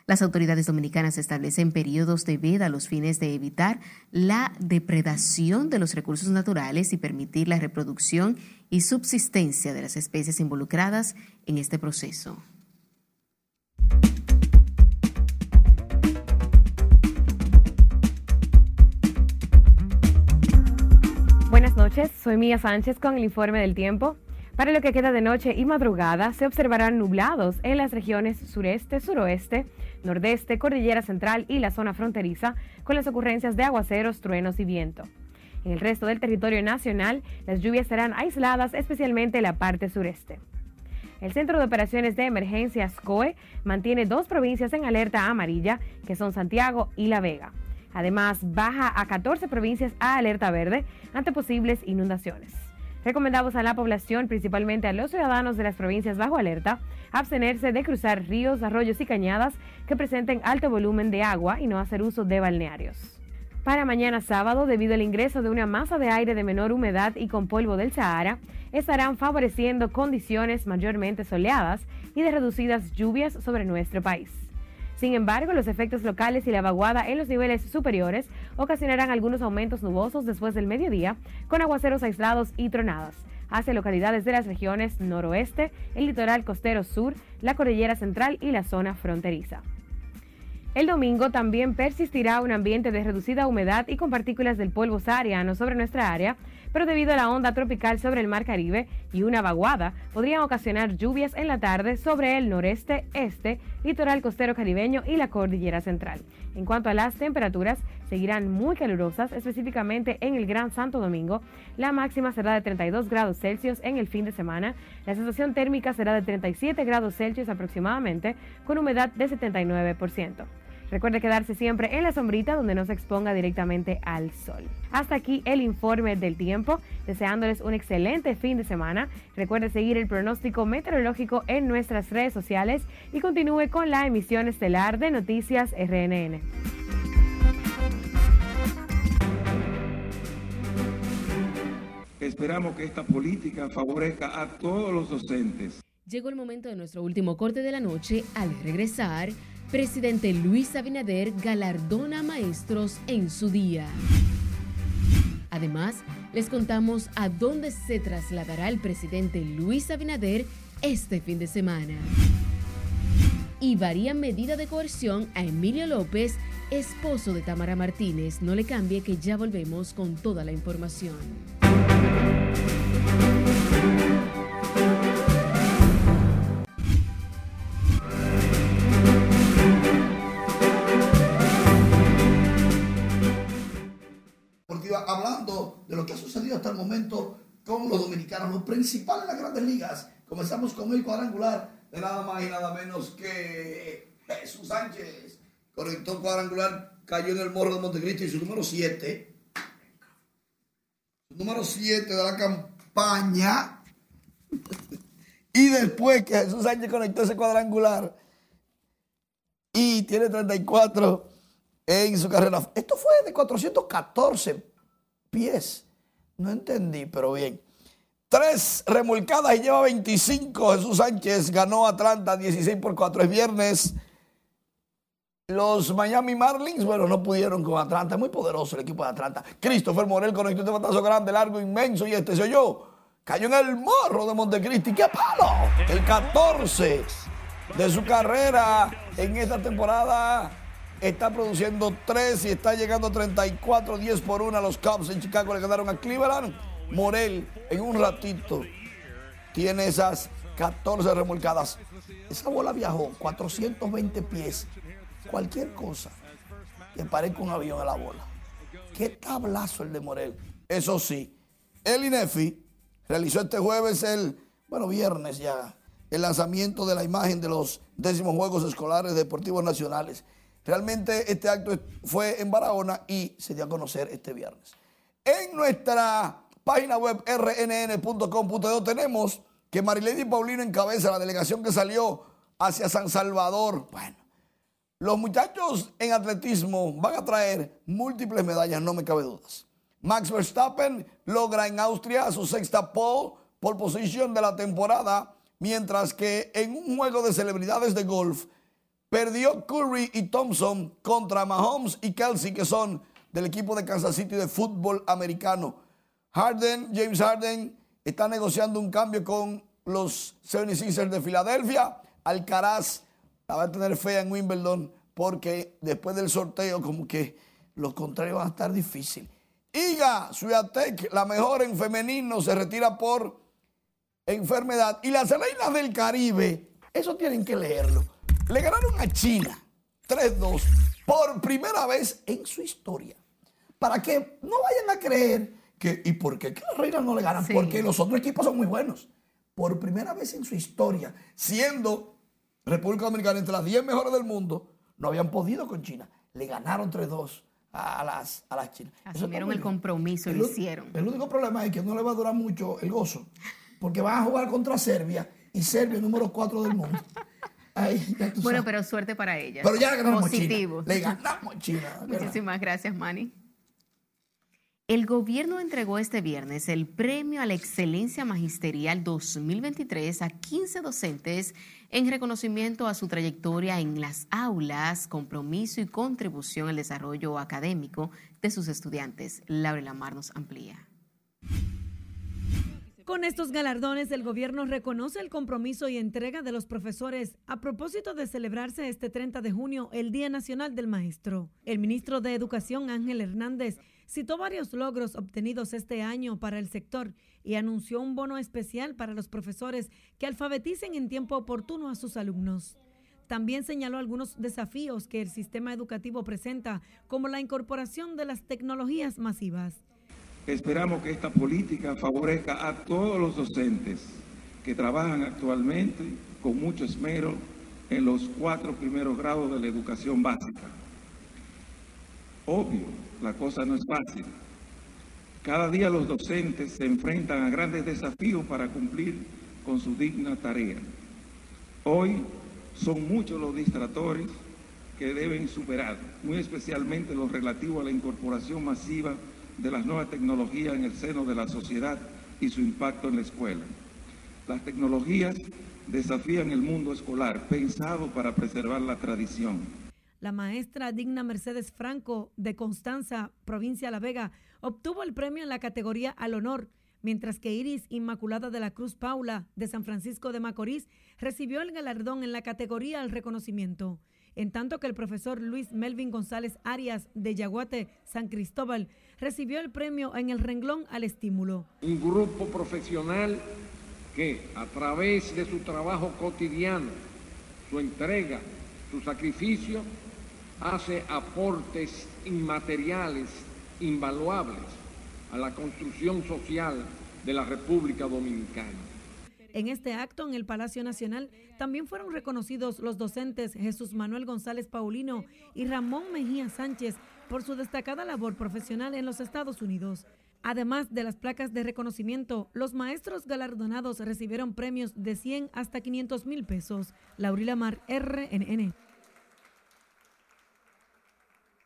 Las autoridades dominicanas establecen periodos de veda a los fines de evitar la depredación de los recursos naturales y permitir la reproducción y subsistencia de las especies involucradas en este proceso. Buenas noches, soy Mía Sánchez con el informe del tiempo. Para lo que queda de noche y madrugada se observarán nublados en las regiones sureste, suroeste, nordeste, cordillera central y la zona fronteriza, con las ocurrencias de aguaceros, truenos y viento. En el resto del territorio nacional, las lluvias serán aisladas, especialmente en la parte sureste. El Centro de Operaciones de Emergencias COE mantiene dos provincias en alerta amarilla, que son Santiago y La Vega. Además, baja a 14 provincias a alerta verde ante posibles inundaciones. Recomendamos a la población, principalmente a los ciudadanos de las provincias bajo alerta, abstenerse de cruzar ríos, arroyos y cañadas que presenten alto volumen de agua y no hacer uso de balnearios. Para mañana sábado, debido al ingreso de una masa de aire de menor humedad y con polvo del Sahara, estarán favoreciendo condiciones mayormente soleadas y de reducidas lluvias sobre nuestro país. Sin embargo, los efectos locales y la vaguada en los niveles superiores ocasionarán algunos aumentos nubosos después del mediodía, con aguaceros aislados y tronadas hacia localidades de las regiones noroeste, el litoral costero sur, la cordillera central y la zona fronteriza. El domingo también persistirá un ambiente de reducida humedad y con partículas del polvo sahariano sobre nuestra área, pero debido a la onda tropical sobre el Mar Caribe y una vaguada, podrían ocasionar lluvias en la tarde sobre el noreste, este, litoral costero caribeño y la cordillera central. En cuanto a las temperaturas, seguirán muy calurosas, específicamente en el Gran Santo Domingo. La máxima será de 32 grados Celsius en el fin de semana. La sensación térmica será de 37 grados Celsius aproximadamente, con humedad de 79%. Recuerde quedarse siempre en la sombrita donde no se exponga directamente al sol. Hasta aquí el informe del tiempo, deseándoles un excelente fin de semana. Recuerde seguir el pronóstico meteorológico en nuestras redes sociales y continúe con la emisión estelar de Noticias RNN. Esperamos que esta política favorezca a todos los docentes. Llegó el momento de nuestro último corte de la noche. Al regresar, presidente Luis Abinader galardona maestros en su día. Además, les contamos a dónde se trasladará el presidente Luis Abinader este fin de semana. Y varía medida de coerción a Emilio López, esposo de Tamara Martínez. No le cambie que ya volvemos con toda la información. Hasta el momento con los dominicanos, los principales de las grandes ligas. Comenzamos con el cuadrangular de nada más y nada menos que Jesús Sánchez. Conectó cuadrangular, cayó en el morro de Montecristo y su número 7. Su número 7 de la campaña. y después que Jesús Sánchez conectó ese cuadrangular y tiene 34 en su carrera. Esto fue de 414 pies. No entendí, pero bien. Tres remolcadas y lleva 25. Jesús Sánchez ganó Atlanta 16 por 4. Es viernes. Los Miami Marlins, bueno, no pudieron con Atlanta. muy poderoso el equipo de Atlanta. Christopher Morel conectó este batazo grande, largo, inmenso. Y este se oyó. Cayó en el morro de Montecristi. ¡Qué palo! El 14 de su carrera en esta temporada está produciendo 3 y está llegando a 34, 10 por 1 a los Cubs en Chicago. Le ganaron a Cleveland. Morel en un ratito tiene esas 14 remolcadas. Esa bola viajó 420 pies. Cualquier cosa que parezca un avión a la bola. Qué tablazo el de Morel. Eso sí, el INEFI realizó este jueves el, bueno, viernes ya, el lanzamiento de la imagen de los décimos Juegos Escolares Deportivos Nacionales. Realmente este acto fue en Barahona y se dio a conocer este viernes. En nuestra página web rnn.com.do tenemos que Marilady Paulino encabeza la delegación que salió hacia San Salvador. Bueno, los muchachos en atletismo van a traer múltiples medallas, no me cabe dudas. Max Verstappen logra en Austria su sexta pole, pole position de la temporada, mientras que en un juego de celebridades de golf, Perdió Curry y Thompson contra Mahomes y Kelsey, que son del equipo de Kansas City de fútbol americano. Harden, James Harden, está negociando un cambio con los 76ers de Filadelfia. Alcaraz la va a tener fea en Wimbledon porque después del sorteo como que los contrarios van a estar difíciles. Iga Swiatek, la mejor en femenino, se retira por enfermedad. Y las reinas del Caribe, eso tienen que leerlo le ganaron a China 3-2 por primera vez en su historia. Para que no vayan a creer que, ¿y por qué que las reinas no le ganan? Porque los otros equipos son muy buenos. Por primera vez en su historia, siendo República Dominicana entre las 10 mejores del mundo, no habían podido con China. Le ganaron 3-2 a las, a las chinas. Asumieron el compromiso, lo hicieron. El único problema es que no le va a durar mucho el gozo, porque van a jugar contra Serbia y Serbia número 4 del mundo. Bueno, pero suerte para ella. Pero ya ganamos Positivo. Le ganamos China. Muchísimas gracias, Manny. El gobierno entregó este viernes el Premio a la Excelencia Magisterial 2023 a 15 docentes en reconocimiento a su trayectoria en las aulas, compromiso y contribución al desarrollo académico de sus estudiantes. Laura Lamar nos amplía. Con estos galardones, el gobierno reconoce el compromiso y entrega de los profesores a propósito de celebrarse este 30 de junio el Día Nacional del Maestro. El ministro de Educación, Ángel Hernández, citó varios logros obtenidos este año para el sector y anunció un bono especial para los profesores que alfabeticen en tiempo oportuno a sus alumnos. También señaló algunos desafíos que el sistema educativo presenta, como la incorporación de las tecnologías masivas. Esperamos que esta política favorezca a todos los docentes que trabajan actualmente con mucho esmero en los cuatro primeros grados de la educación básica. Obvio, la cosa no es fácil. Cada día los docentes se enfrentan a grandes desafíos para cumplir con su digna tarea. Hoy son muchos los distractores que deben superar, muy especialmente los relativos a la incorporación masiva de las nuevas tecnologías en el seno de la sociedad y su impacto en la escuela. Las tecnologías desafían el mundo escolar, pensado para preservar la tradición. La maestra Digna Mercedes Franco de Constanza, provincia de La Vega, obtuvo el premio en la categoría al honor, mientras que Iris Inmaculada de la Cruz Paula de San Francisco de Macorís recibió el galardón en la categoría al reconocimiento. En tanto que el profesor Luis Melvin González Arias de Yaguate, San Cristóbal, recibió el premio en el renglón al estímulo. Un grupo profesional que a través de su trabajo cotidiano, su entrega, su sacrificio, hace aportes inmateriales, invaluables a la construcción social de la República Dominicana. En este acto en el Palacio Nacional también fueron reconocidos los docentes Jesús Manuel González Paulino y Ramón Mejía Sánchez por su destacada labor profesional en los Estados Unidos. Además de las placas de reconocimiento, los maestros galardonados recibieron premios de 100 hasta 500 mil pesos. Laurila Mar, RNN.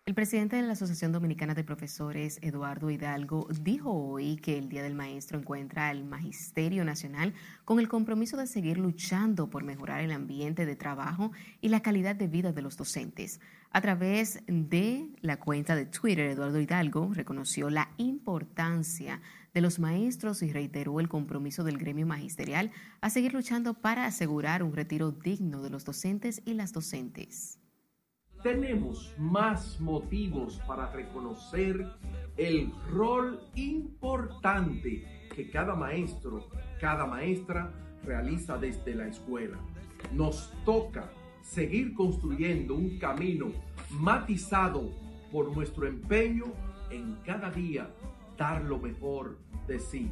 El presidente de la Asociación Dominicana de Profesores, Eduardo Hidalgo, dijo hoy que el Día del Maestro encuentra al Magisterio Nacional con el compromiso de seguir luchando por mejorar el ambiente de trabajo y la calidad de vida de los docentes. A través de la cuenta de Twitter, Eduardo Hidalgo reconoció la importancia de los maestros y reiteró el compromiso del gremio magisterial a seguir luchando para asegurar un retiro digno de los docentes y las docentes tenemos más motivos para reconocer el rol importante que cada maestro, cada maestra realiza desde la escuela. Nos toca seguir construyendo un camino matizado por nuestro empeño en cada día dar lo mejor de sí.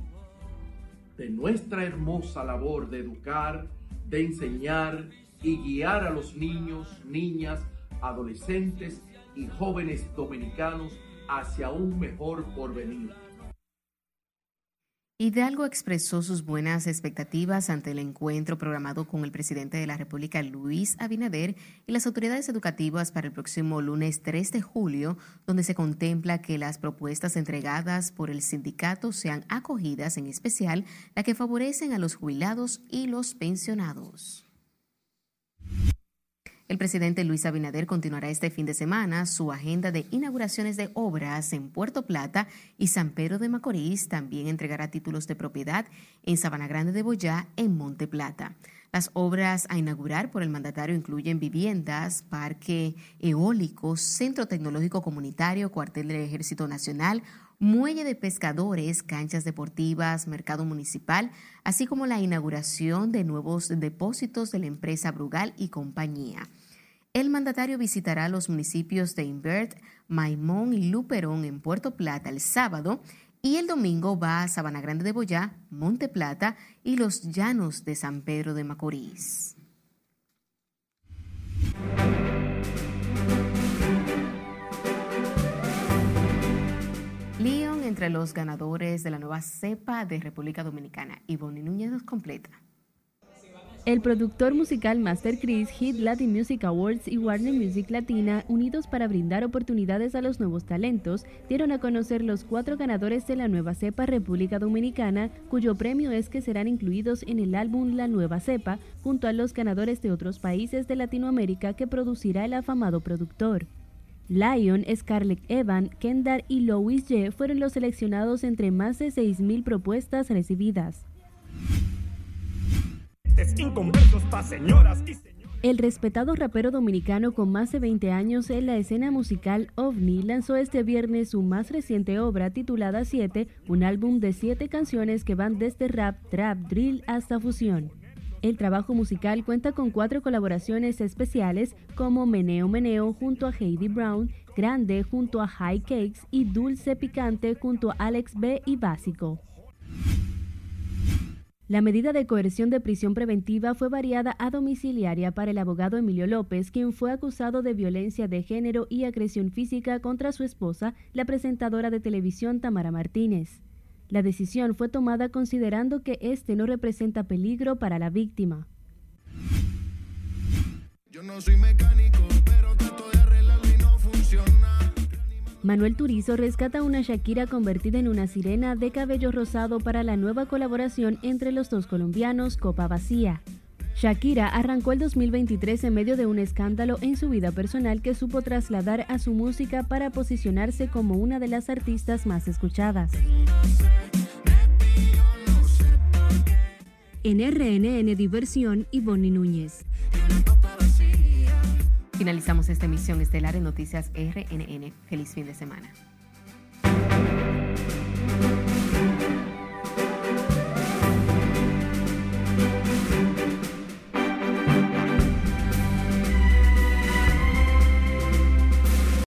De nuestra hermosa labor de educar, de enseñar y guiar a los niños, niñas, adolescentes y jóvenes dominicanos hacia un mejor porvenir. Hidalgo expresó sus buenas expectativas ante el encuentro programado con el presidente de la República, Luis Abinader, y las autoridades educativas para el próximo lunes 3 de julio, donde se contempla que las propuestas entregadas por el sindicato sean acogidas, en especial la que favorecen a los jubilados y los pensionados. El presidente Luis Abinader continuará este fin de semana su agenda de inauguraciones de obras en Puerto Plata y San Pedro de Macorís. También entregará títulos de propiedad en Sabana Grande de Boyá, en Monte Plata. Las obras a inaugurar por el mandatario incluyen viviendas, parque eólico, centro tecnológico comunitario, cuartel del Ejército Nacional, muelle de pescadores, canchas deportivas, mercado municipal, así como la inauguración de nuevos depósitos de la empresa Brugal y compañía. El mandatario visitará los municipios de Invert, Maimón y Luperón en Puerto Plata el sábado y el domingo va a Sabana Grande de Boyá, Monte Plata y los llanos de San Pedro de Macorís. León entre los ganadores de la nueva cepa de República Dominicana. Ivonne Núñez nos completa. El productor musical Master Chris, Hit Latin Music Awards y Warner Music Latina, unidos para brindar oportunidades a los nuevos talentos, dieron a conocer los cuatro ganadores de la nueva cepa República Dominicana, cuyo premio es que serán incluidos en el álbum La Nueva Cepa, junto a los ganadores de otros países de Latinoamérica que producirá el afamado productor. Lion, Scarlett Evan, Kendall y Louis J. fueron los seleccionados entre más de 6.000 propuestas recibidas. El respetado rapero dominicano con más de 20 años en la escena musical OVNI lanzó este viernes su más reciente obra titulada 7, un álbum de 7 canciones que van desde rap, trap, drill hasta fusión. El trabajo musical cuenta con cuatro colaboraciones especiales como Meneo Meneo junto a Heidi Brown, Grande junto a High Cakes y Dulce Picante junto a Alex B y Básico. La medida de coerción de prisión preventiva fue variada a domiciliaria para el abogado Emilio López, quien fue acusado de violencia de género y agresión física contra su esposa, la presentadora de televisión Tamara Martínez. La decisión fue tomada considerando que este no representa peligro para la víctima. Yo no soy mecánico, Manuel Turizo rescata a una Shakira convertida en una sirena de cabello rosado para la nueva colaboración entre los dos colombianos Copa Vacía. Shakira arrancó el 2023 en medio de un escándalo en su vida personal que supo trasladar a su música para posicionarse como una de las artistas más escuchadas. En RNN Diversión, Ivonne Núñez. Finalizamos esta emisión estelar en Noticias RNN. Feliz fin de semana.